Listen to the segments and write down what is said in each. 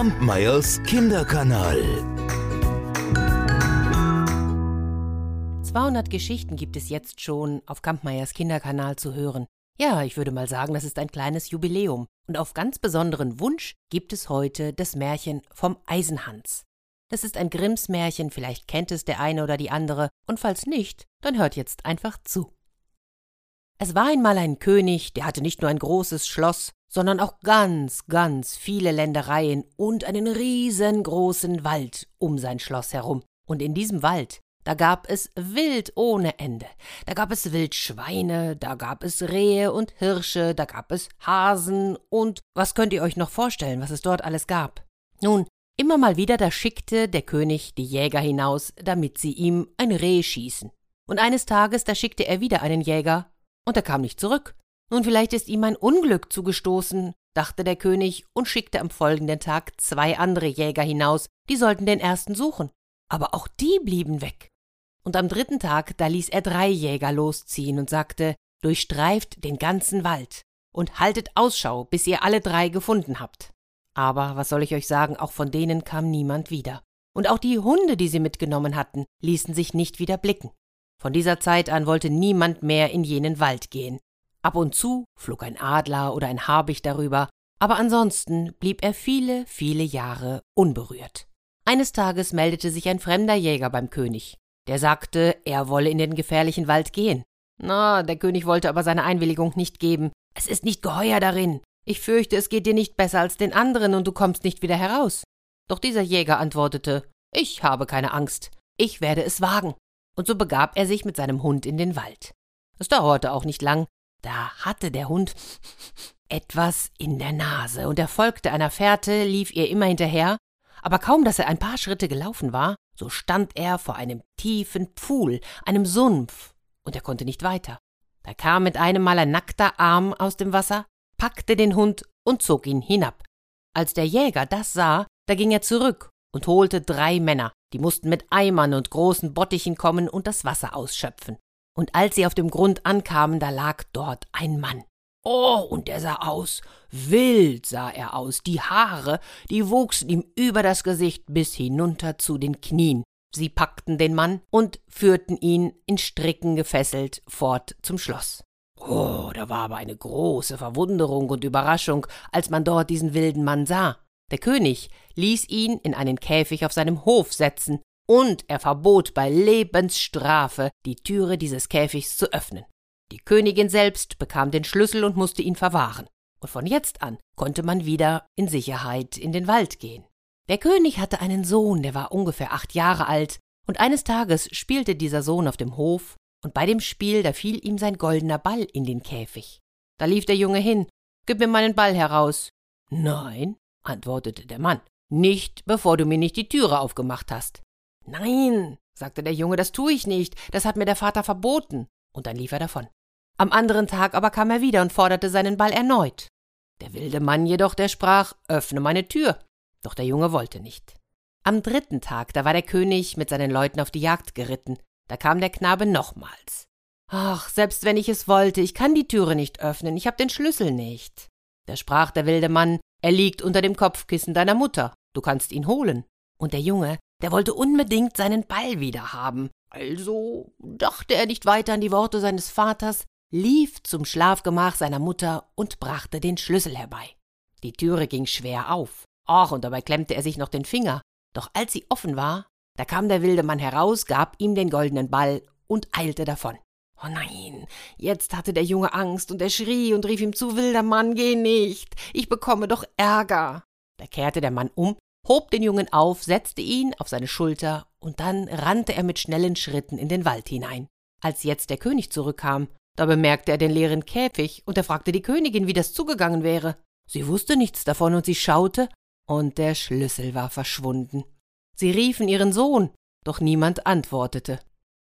Kampmeyers Kinderkanal. 200 Geschichten gibt es jetzt schon auf Kampmeyers Kinderkanal zu hören. Ja, ich würde mal sagen, das ist ein kleines Jubiläum. Und auf ganz besonderen Wunsch gibt es heute das Märchen vom Eisenhans. Das ist ein Grimms Märchen, vielleicht kennt es der eine oder die andere, und falls nicht, dann hört jetzt einfach zu. Es war einmal ein König, der hatte nicht nur ein großes Schloss, sondern auch ganz, ganz viele Ländereien und einen riesengroßen Wald um sein Schloss herum. Und in diesem Wald, da gab es Wild ohne Ende. Da gab es Wildschweine, da gab es Rehe und Hirsche, da gab es Hasen und was könnt ihr euch noch vorstellen, was es dort alles gab? Nun, immer mal wieder da schickte der König die Jäger hinaus, damit sie ihm ein Reh schießen. Und eines Tages da schickte er wieder einen Jäger, und er kam nicht zurück. Nun vielleicht ist ihm ein Unglück zugestoßen, dachte der König und schickte am folgenden Tag zwei andere Jäger hinaus, die sollten den ersten suchen. Aber auch die blieben weg. Und am dritten Tag, da ließ er drei Jäger losziehen und sagte, durchstreift den ganzen Wald und haltet Ausschau, bis ihr alle drei gefunden habt. Aber was soll ich euch sagen, auch von denen kam niemand wieder. Und auch die Hunde, die sie mitgenommen hatten, ließen sich nicht wieder blicken. Von dieser Zeit an wollte niemand mehr in jenen Wald gehen. Ab und zu flog ein Adler oder ein Habicht darüber, aber ansonsten blieb er viele, viele Jahre unberührt. Eines Tages meldete sich ein fremder Jäger beim König. Der sagte, er wolle in den gefährlichen Wald gehen. Na, der König wollte aber seine Einwilligung nicht geben. Es ist nicht geheuer darin. Ich fürchte, es geht dir nicht besser als den anderen und du kommst nicht wieder heraus. Doch dieser Jäger antwortete, ich habe keine Angst. Ich werde es wagen. Und so begab er sich mit seinem Hund in den Wald. Es dauerte auch nicht lang, da hatte der Hund etwas in der Nase, und er folgte einer Fährte, lief ihr immer hinterher, aber kaum dass er ein paar Schritte gelaufen war, so stand er vor einem tiefen Pfuhl, einem Sumpf, und er konnte nicht weiter. Da kam mit einem Mal ein nackter Arm aus dem Wasser, packte den Hund und zog ihn hinab. Als der Jäger das sah, da ging er zurück und holte drei Männer, die mussten mit Eimern und großen Bottichen kommen und das Wasser ausschöpfen. Und als sie auf dem Grund ankamen, da lag dort ein Mann. Oh, und der sah aus, wild sah er aus, die Haare, die wuchsen ihm über das Gesicht bis hinunter zu den Knien. Sie packten den Mann und führten ihn in Stricken gefesselt fort zum Schloss. Oh, da war aber eine große Verwunderung und Überraschung, als man dort diesen wilden Mann sah. Der König ließ ihn in einen Käfig auf seinem Hof setzen, und er verbot bei Lebensstrafe, die Türe dieses Käfigs zu öffnen. Die Königin selbst bekam den Schlüssel und musste ihn verwahren. Und von jetzt an konnte man wieder in Sicherheit in den Wald gehen. Der König hatte einen Sohn, der war ungefähr acht Jahre alt, und eines Tages spielte dieser Sohn auf dem Hof, und bei dem Spiel, da fiel ihm sein goldener Ball in den Käfig. Da lief der Junge hin, Gib mir meinen Ball heraus. Nein, antwortete der Mann, nicht, bevor du mir nicht die Türe aufgemacht hast. Nein, sagte der Junge, das tue ich nicht, das hat mir der Vater verboten, und dann lief er davon. Am anderen Tag aber kam er wieder und forderte seinen Ball erneut. Der wilde Mann jedoch, der sprach, öffne meine Tür. Doch der Junge wollte nicht. Am dritten Tag, da war der König mit seinen Leuten auf die Jagd geritten. Da kam der Knabe nochmals. Ach, selbst wenn ich es wollte, ich kann die Türe nicht öffnen, ich hab den Schlüssel nicht. Da sprach der wilde Mann, er liegt unter dem Kopfkissen deiner Mutter, du kannst ihn holen. Und der Junge, der wollte unbedingt seinen Ball wieder haben. Also dachte er nicht weiter an die Worte seines Vaters, lief zum Schlafgemach seiner Mutter und brachte den Schlüssel herbei. Die Türe ging schwer auf. Ach, und dabei klemmte er sich noch den Finger. Doch als sie offen war, da kam der wilde Mann heraus, gab ihm den goldenen Ball und eilte davon. Oh nein, jetzt hatte der Junge Angst und er schrie und rief ihm zu, wilder Mann, geh nicht, ich bekomme doch Ärger. Da kehrte der Mann um, hob den Jungen auf, setzte ihn auf seine Schulter und dann rannte er mit schnellen Schritten in den Wald hinein. Als jetzt der König zurückkam, da bemerkte er den leeren Käfig, und er fragte die Königin, wie das zugegangen wäre. Sie wusste nichts davon, und sie schaute, und der Schlüssel war verschwunden. Sie riefen ihren Sohn, doch niemand antwortete.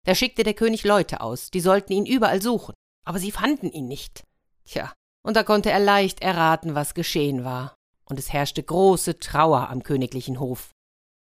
Da schickte der König Leute aus, die sollten ihn überall suchen, aber sie fanden ihn nicht. Tja, und da konnte er leicht erraten, was geschehen war, und es herrschte große Trauer am königlichen Hof.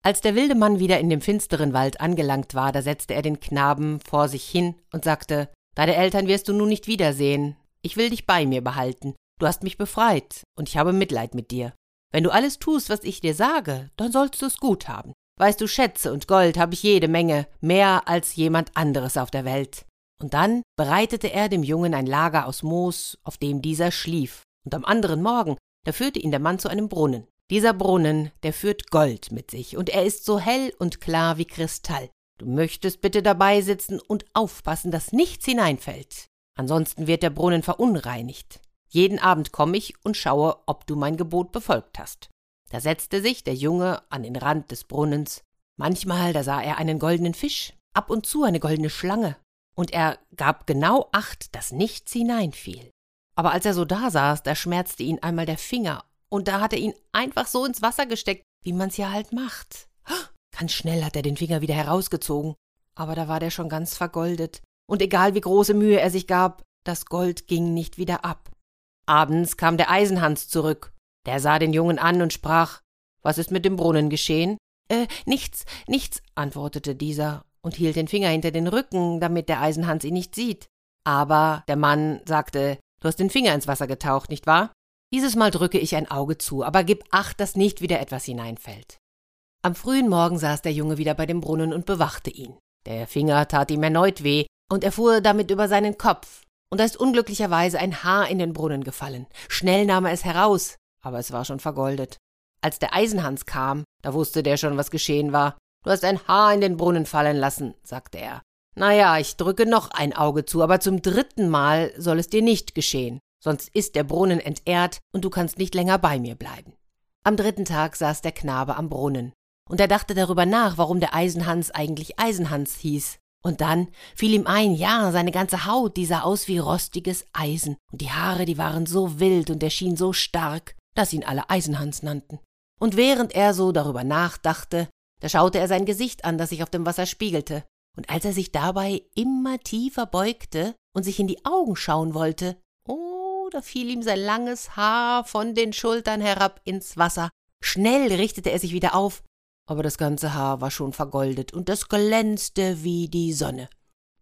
Als der wilde Mann wieder in dem finsteren Wald angelangt war, da setzte er den Knaben vor sich hin und sagte Deine Eltern wirst du nun nicht wiedersehen. Ich will dich bei mir behalten. Du hast mich befreit, und ich habe Mitleid mit dir. Wenn du alles tust, was ich dir sage, dann sollst du es gut haben. Weißt du, Schätze und Gold habe ich jede Menge, mehr als jemand anderes auf der Welt. Und dann bereitete er dem Jungen ein Lager aus Moos, auf dem dieser schlief, und am anderen Morgen, da führte ihn der Mann zu einem Brunnen. Dieser Brunnen, der führt Gold mit sich, und er ist so hell und klar wie Kristall. Du möchtest bitte dabei sitzen und aufpassen, dass nichts hineinfällt. Ansonsten wird der Brunnen verunreinigt. Jeden Abend komme ich und schaue, ob du mein Gebot befolgt hast. Da setzte sich der Junge an den Rand des Brunnens. Manchmal, da sah er einen goldenen Fisch, ab und zu eine goldene Schlange, und er gab genau acht, dass nichts hineinfiel. Aber als er so da saß, da schmerzte ihn einmal der Finger, und da hat er ihn einfach so ins Wasser gesteckt, wie man's ja halt macht. Ganz schnell hat er den Finger wieder herausgezogen, aber da war der schon ganz vergoldet, und egal wie große Mühe er sich gab, das Gold ging nicht wieder ab. Abends kam der Eisenhans zurück. Der sah den Jungen an und sprach Was ist mit dem Brunnen geschehen? Äh, nichts, nichts, antwortete dieser und hielt den Finger hinter den Rücken, damit der Eisenhans ihn nicht sieht. Aber der Mann sagte Du hast den Finger ins Wasser getaucht, nicht wahr? Dieses Mal drücke ich ein Auge zu, aber gib acht, dass nicht wieder etwas hineinfällt. Am frühen Morgen saß der Junge wieder bei dem Brunnen und bewachte ihn. Der Finger tat ihm erneut weh, und er fuhr damit über seinen Kopf, und da ist unglücklicherweise ein Haar in den Brunnen gefallen. Schnell nahm er es heraus, aber es war schon vergoldet. Als der Eisenhans kam, da wusste der schon, was geschehen war. Du hast ein Haar in den Brunnen fallen lassen, sagte er. Na ja, ich drücke noch ein Auge zu, aber zum dritten Mal soll es dir nicht geschehen, sonst ist der Brunnen entehrt und du kannst nicht länger bei mir bleiben. Am dritten Tag saß der Knabe am Brunnen, und er dachte darüber nach, warum der Eisenhans eigentlich Eisenhans hieß. Und dann fiel ihm ein, ja, seine ganze Haut, die sah aus wie rostiges Eisen, und die Haare, die waren so wild und er schien so stark, dass ihn alle Eisenhans nannten. Und während er so darüber nachdachte, da schaute er sein Gesicht an, das sich auf dem Wasser spiegelte, und als er sich dabei immer tiefer beugte und sich in die Augen schauen wollte, oh, da fiel ihm sein langes Haar von den Schultern herab ins Wasser. Schnell richtete er sich wieder auf aber das ganze Haar war schon vergoldet und es glänzte wie die Sonne.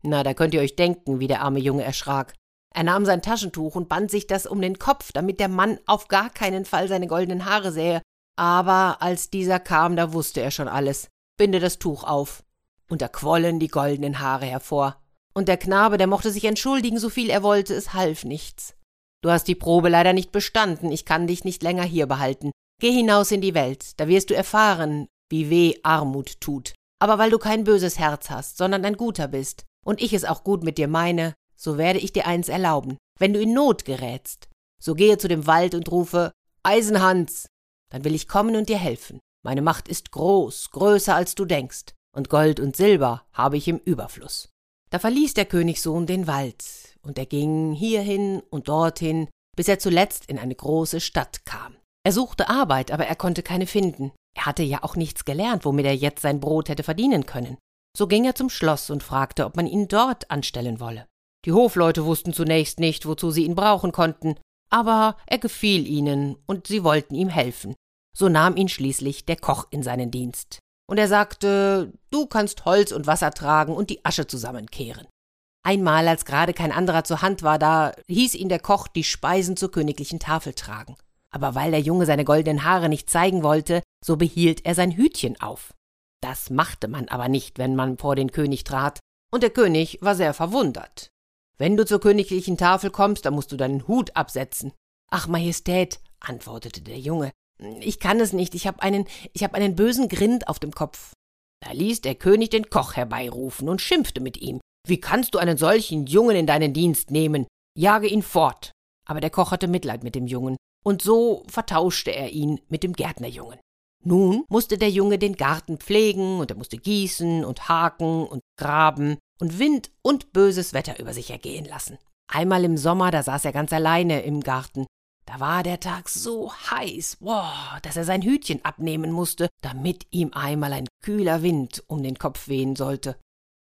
Na, da könnt ihr euch denken, wie der arme Junge erschrak. Er nahm sein Taschentuch und band sich das um den Kopf, damit der Mann auf gar keinen Fall seine goldenen Haare sähe. Aber als dieser kam, da wusste er schon alles. Binde das Tuch auf. Und da quollen die goldenen Haare hervor. Und der Knabe, der mochte sich entschuldigen, so viel er wollte, es half nichts. Du hast die Probe leider nicht bestanden, ich kann dich nicht länger hier behalten. Geh hinaus in die Welt, da wirst du erfahren, wie weh Armut tut. Aber weil du kein böses Herz hast, sondern ein guter bist, und ich es auch gut mit dir meine, so werde ich dir eins erlauben. Wenn du in Not gerätst, so gehe zu dem Wald und rufe Eisenhans, dann will ich kommen und dir helfen. Meine Macht ist groß, größer als du denkst, und Gold und Silber habe ich im Überfluss. Da verließ der Königssohn den Wald, und er ging hierhin und dorthin, bis er zuletzt in eine große Stadt kam. Er suchte Arbeit, aber er konnte keine finden. Er hatte ja auch nichts gelernt, womit er jetzt sein Brot hätte verdienen können. So ging er zum Schloss und fragte, ob man ihn dort anstellen wolle. Die Hofleute wussten zunächst nicht, wozu sie ihn brauchen konnten, aber er gefiel ihnen und sie wollten ihm helfen. So nahm ihn schließlich der Koch in seinen Dienst. Und er sagte, du kannst Holz und Wasser tragen und die Asche zusammenkehren. Einmal, als gerade kein anderer zur Hand war, da hieß ihn der Koch die Speisen zur königlichen Tafel tragen aber weil der Junge seine goldenen Haare nicht zeigen wollte, so behielt er sein Hütchen auf. Das machte man aber nicht, wenn man vor den König trat, und der König war sehr verwundert. Wenn du zur königlichen Tafel kommst, dann musst du deinen Hut absetzen. Ach, Majestät, antwortete der Junge, ich kann es nicht, ich hab einen, ich hab einen bösen Grind auf dem Kopf. Da ließ der König den Koch herbeirufen und schimpfte mit ihm. Wie kannst du einen solchen Jungen in deinen Dienst nehmen? Jage ihn fort. Aber der Koch hatte Mitleid mit dem Jungen und so vertauschte er ihn mit dem Gärtnerjungen. Nun musste der Junge den Garten pflegen, und er musste gießen und haken und graben und Wind und böses Wetter über sich ergehen lassen. Einmal im Sommer, da saß er ganz alleine im Garten. Da war der Tag so heiß, boah, dass er sein Hütchen abnehmen musste, damit ihm einmal ein kühler Wind um den Kopf wehen sollte.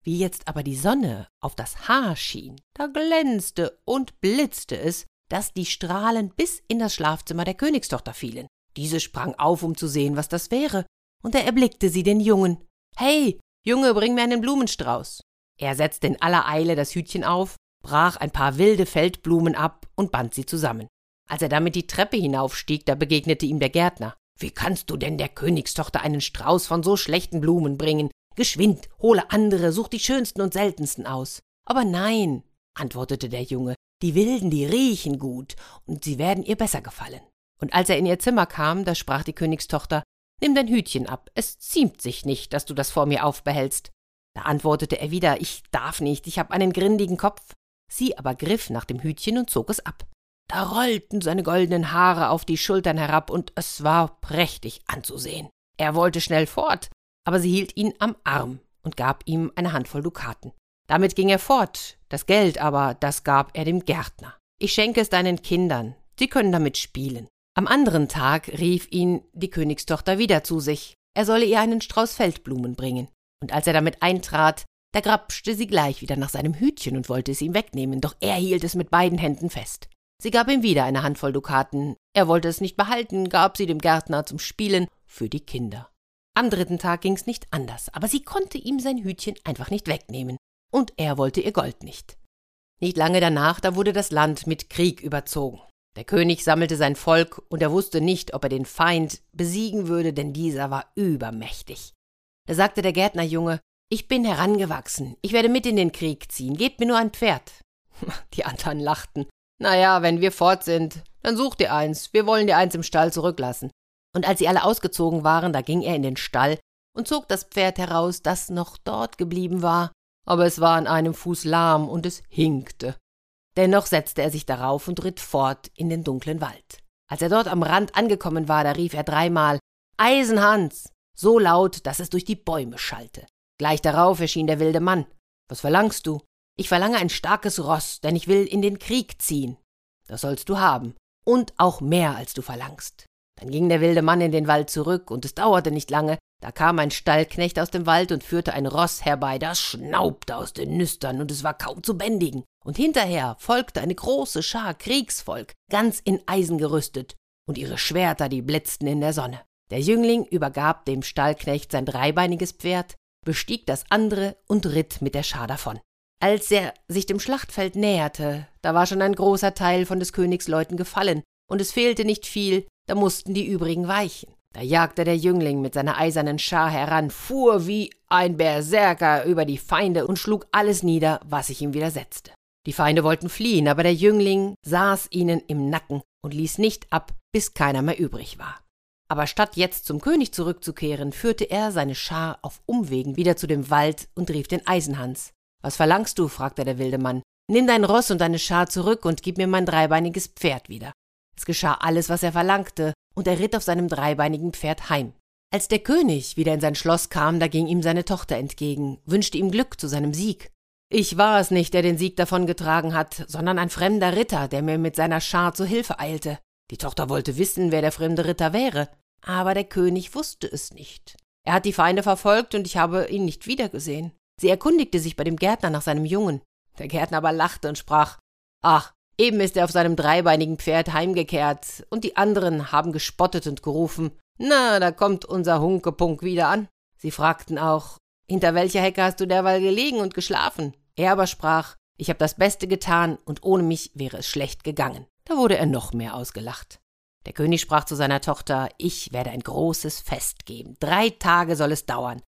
Wie jetzt aber die Sonne auf das Haar schien, da glänzte und blitzte es, dass die Strahlen bis in das Schlafzimmer der Königstochter fielen. Diese sprang auf, um zu sehen, was das wäre, und da erblickte sie den Jungen. Hey, Junge, bring mir einen Blumenstrauß. Er setzte in aller Eile das Hütchen auf, brach ein paar wilde Feldblumen ab und band sie zusammen. Als er damit die Treppe hinaufstieg, da begegnete ihm der Gärtner. Wie kannst du denn der Königstochter einen Strauß von so schlechten Blumen bringen? Geschwind, hole andere, such die schönsten und seltensten aus. Aber nein, antwortete der Junge, die wilden, die riechen gut, und sie werden ihr besser gefallen. Und als er in ihr Zimmer kam, da sprach die Königstochter, Nimm dein Hütchen ab, es ziemt sich nicht, dass du das vor mir aufbehältst. Da antwortete er wieder, ich darf nicht, ich hab einen grindigen Kopf. Sie aber griff nach dem Hütchen und zog es ab. Da rollten seine goldenen Haare auf die Schultern herab, und es war prächtig anzusehen. Er wollte schnell fort, aber sie hielt ihn am Arm und gab ihm eine Handvoll Dukaten. Damit ging er fort, das Geld aber, das gab er dem Gärtner. Ich schenke es deinen Kindern, sie können damit spielen. Am anderen Tag rief ihn die Königstochter wieder zu sich, er solle ihr einen Strauß Feldblumen bringen. Und als er damit eintrat, da grapschte sie gleich wieder nach seinem Hütchen und wollte es ihm wegnehmen, doch er hielt es mit beiden Händen fest. Sie gab ihm wieder eine Handvoll Dukaten, er wollte es nicht behalten, gab sie dem Gärtner zum Spielen für die Kinder. Am dritten Tag ging's nicht anders, aber sie konnte ihm sein Hütchen einfach nicht wegnehmen, und er wollte ihr Gold nicht. Nicht lange danach, da wurde das Land mit Krieg überzogen. Der König sammelte sein Volk, und er wusste nicht, ob er den Feind besiegen würde, denn dieser war übermächtig. Da sagte der Gärtnerjunge, ich bin herangewachsen, ich werde mit in den Krieg ziehen, gebt mir nur ein Pferd. Die anderen lachten. Na ja, wenn wir fort sind, dann such dir eins, wir wollen dir eins im Stall zurücklassen. Und als sie alle ausgezogen waren, da ging er in den Stall und zog das Pferd heraus, das noch dort geblieben war, aber es war an einem Fuß lahm und es hinkte. Dennoch setzte er sich darauf und ritt fort in den dunklen Wald. Als er dort am Rand angekommen war, da rief er dreimal Eisenhans, so laut, dass es durch die Bäume schallte. Gleich darauf erschien der wilde Mann. Was verlangst du? Ich verlange ein starkes Ross, denn ich will in den Krieg ziehen. Das sollst du haben, und auch mehr, als du verlangst. Dann ging der wilde Mann in den Wald zurück, und es dauerte nicht lange, da kam ein Stallknecht aus dem Wald und führte ein Ross herbei, das schnaubte aus den Nüstern, und es war kaum zu bändigen. Und hinterher folgte eine große Schar Kriegsvolk, ganz in Eisen gerüstet, und ihre Schwerter, die blitzten in der Sonne. Der Jüngling übergab dem Stallknecht sein dreibeiniges Pferd, bestieg das andere und ritt mit der Schar davon. Als er sich dem Schlachtfeld näherte, da war schon ein großer Teil von des Königs Leuten gefallen, und es fehlte nicht viel, da mussten die übrigen weichen. Da jagte der Jüngling mit seiner eisernen Schar heran, fuhr wie ein Berserker über die Feinde und schlug alles nieder, was sich ihm widersetzte. Die Feinde wollten fliehen, aber der Jüngling saß ihnen im Nacken und ließ nicht ab, bis keiner mehr übrig war. Aber statt jetzt zum König zurückzukehren, führte er seine Schar auf Umwegen wieder zu dem Wald und rief den Eisenhans. Was verlangst du? fragte der wilde Mann. Nimm dein Ross und deine Schar zurück und gib mir mein dreibeiniges Pferd wieder. Es geschah alles, was er verlangte, und er ritt auf seinem dreibeinigen Pferd heim. Als der König wieder in sein Schloss kam, da ging ihm seine Tochter entgegen, wünschte ihm Glück zu seinem Sieg. Ich war es nicht, der den Sieg davongetragen hat, sondern ein fremder Ritter, der mir mit seiner Schar zu Hilfe eilte. Die Tochter wollte wissen, wer der fremde Ritter wäre, aber der König wusste es nicht. Er hat die Feinde verfolgt und ich habe ihn nicht wiedergesehen. Sie erkundigte sich bei dem Gärtner nach seinem Jungen. Der Gärtner aber lachte und sprach Ach, eben ist er auf seinem dreibeinigen Pferd heimgekehrt, und die anderen haben gespottet und gerufen Na, da kommt unser Hunkepunk wieder an. Sie fragten auch Hinter welcher Hecke hast du derweil gelegen und geschlafen? Er aber sprach Ich hab das Beste getan, und ohne mich wäre es schlecht gegangen. Da wurde er noch mehr ausgelacht. Der König sprach zu seiner Tochter Ich werde ein großes Fest geben. Drei Tage soll es dauern.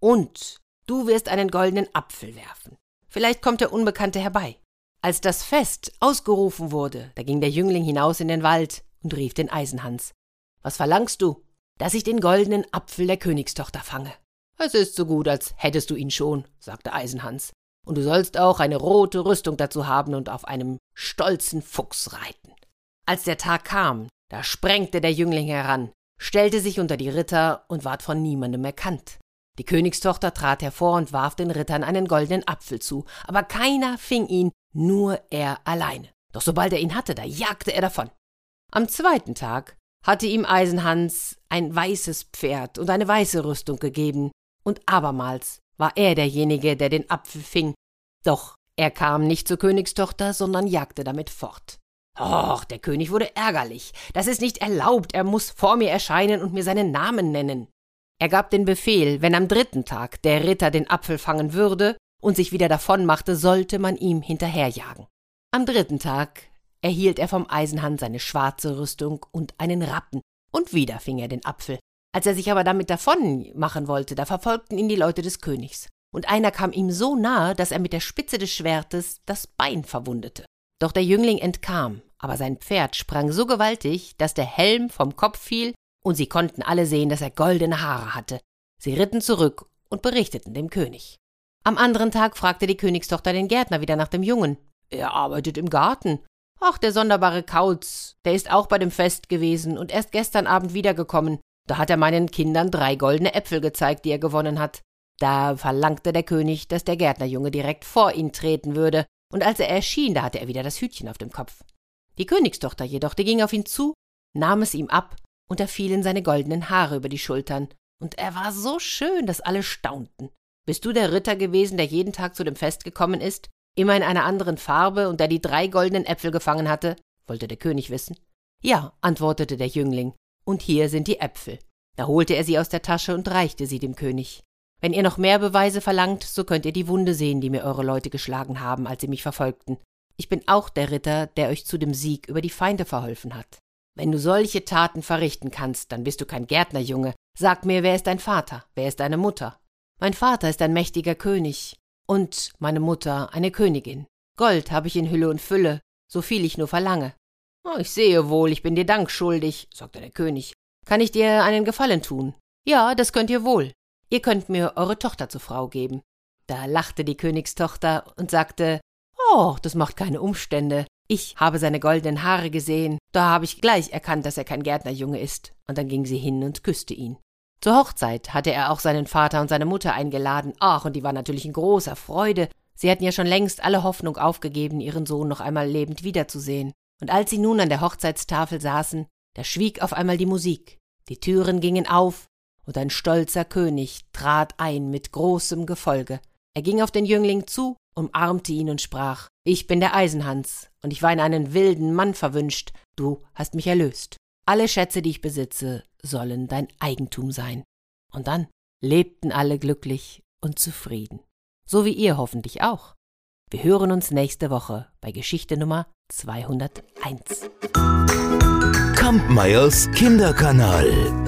Und Du wirst einen goldenen Apfel werfen. Vielleicht kommt der Unbekannte herbei. Als das Fest ausgerufen wurde, da ging der Jüngling hinaus in den Wald und rief den Eisenhans. Was verlangst du? Dass ich den goldenen Apfel der Königstochter fange. Es ist so gut, als hättest du ihn schon, sagte Eisenhans. Und du sollst auch eine rote Rüstung dazu haben und auf einem stolzen Fuchs reiten. Als der Tag kam, da sprengte der Jüngling heran, stellte sich unter die Ritter und ward von niemandem erkannt. Die Königstochter trat hervor und warf den Rittern einen goldenen Apfel zu, aber keiner fing ihn, nur er alleine. Doch sobald er ihn hatte, da jagte er davon. Am zweiten Tag hatte ihm Eisenhans ein weißes Pferd und eine weiße Rüstung gegeben, und abermals war er derjenige, der den Apfel fing. Doch er kam nicht zur Königstochter, sondern jagte damit fort. Och, der König wurde ärgerlich. Das ist nicht erlaubt, er muss vor mir erscheinen und mir seinen Namen nennen. Er gab den Befehl, wenn am dritten Tag der Ritter den Apfel fangen würde und sich wieder davon machte, sollte man ihm hinterherjagen. Am dritten Tag erhielt er vom Eisenhand seine schwarze Rüstung und einen Rappen, und wieder fing er den Apfel. Als er sich aber damit davon machen wollte, da verfolgten ihn die Leute des Königs, und einer kam ihm so nahe, dass er mit der Spitze des Schwertes das Bein verwundete. Doch der Jüngling entkam, aber sein Pferd sprang so gewaltig, dass der Helm vom Kopf fiel, und sie konnten alle sehen, dass er goldene Haare hatte. Sie ritten zurück und berichteten dem König. Am anderen Tag fragte die Königstochter den Gärtner wieder nach dem Jungen. Er arbeitet im Garten. Ach, der sonderbare Kauz, der ist auch bei dem Fest gewesen und erst gestern Abend wiedergekommen. Da hat er meinen Kindern drei goldene Äpfel gezeigt, die er gewonnen hat. Da verlangte der König, dass der Gärtnerjunge direkt vor ihn treten würde, und als er erschien, da hatte er wieder das Hütchen auf dem Kopf. Die Königstochter jedoch, die ging auf ihn zu, nahm es ihm ab, und da fielen seine goldenen Haare über die Schultern, und er war so schön, dass alle staunten. Bist du der Ritter gewesen, der jeden Tag zu dem Fest gekommen ist, immer in einer anderen Farbe und der die drei goldenen Äpfel gefangen hatte? wollte der König wissen. Ja, antwortete der Jüngling, und hier sind die Äpfel. Da holte er sie aus der Tasche und reichte sie dem König. Wenn ihr noch mehr Beweise verlangt, so könnt ihr die Wunde sehen, die mir eure Leute geschlagen haben, als sie mich verfolgten. Ich bin auch der Ritter, der euch zu dem Sieg über die Feinde verholfen hat. Wenn du solche Taten verrichten kannst, dann bist du kein Gärtnerjunge. Sag mir, wer ist dein Vater? Wer ist deine Mutter? Mein Vater ist ein mächtiger König und meine Mutter eine Königin. Gold habe ich in Hülle und Fülle, so viel ich nur verlange. Oh, ich sehe wohl, ich bin dir Dank schuldig, sagte der König. Kann ich dir einen Gefallen tun? Ja, das könnt ihr wohl. Ihr könnt mir eure Tochter zur Frau geben. Da lachte die Königstochter und sagte, Oh, das macht keine Umstände. Ich habe seine goldenen Haare gesehen, da habe ich gleich erkannt, dass er kein Gärtnerjunge ist. Und dann ging sie hin und küsste ihn. Zur Hochzeit hatte er auch seinen Vater und seine Mutter eingeladen. Ach, und die waren natürlich in großer Freude. Sie hatten ja schon längst alle Hoffnung aufgegeben, ihren Sohn noch einmal lebend wiederzusehen. Und als sie nun an der Hochzeitstafel saßen, da schwieg auf einmal die Musik. Die Türen gingen auf, und ein stolzer König trat ein mit großem Gefolge. Er ging auf den Jüngling zu, umarmte ihn und sprach Ich bin der Eisenhans, und ich war in einen wilden Mann verwünscht, du hast mich erlöst. Alle Schätze, die ich besitze, sollen dein Eigentum sein. Und dann lebten alle glücklich und zufrieden. So wie ihr hoffentlich auch. Wir hören uns nächste Woche bei Geschichte Nummer 201. Kampmeyers Kinderkanal.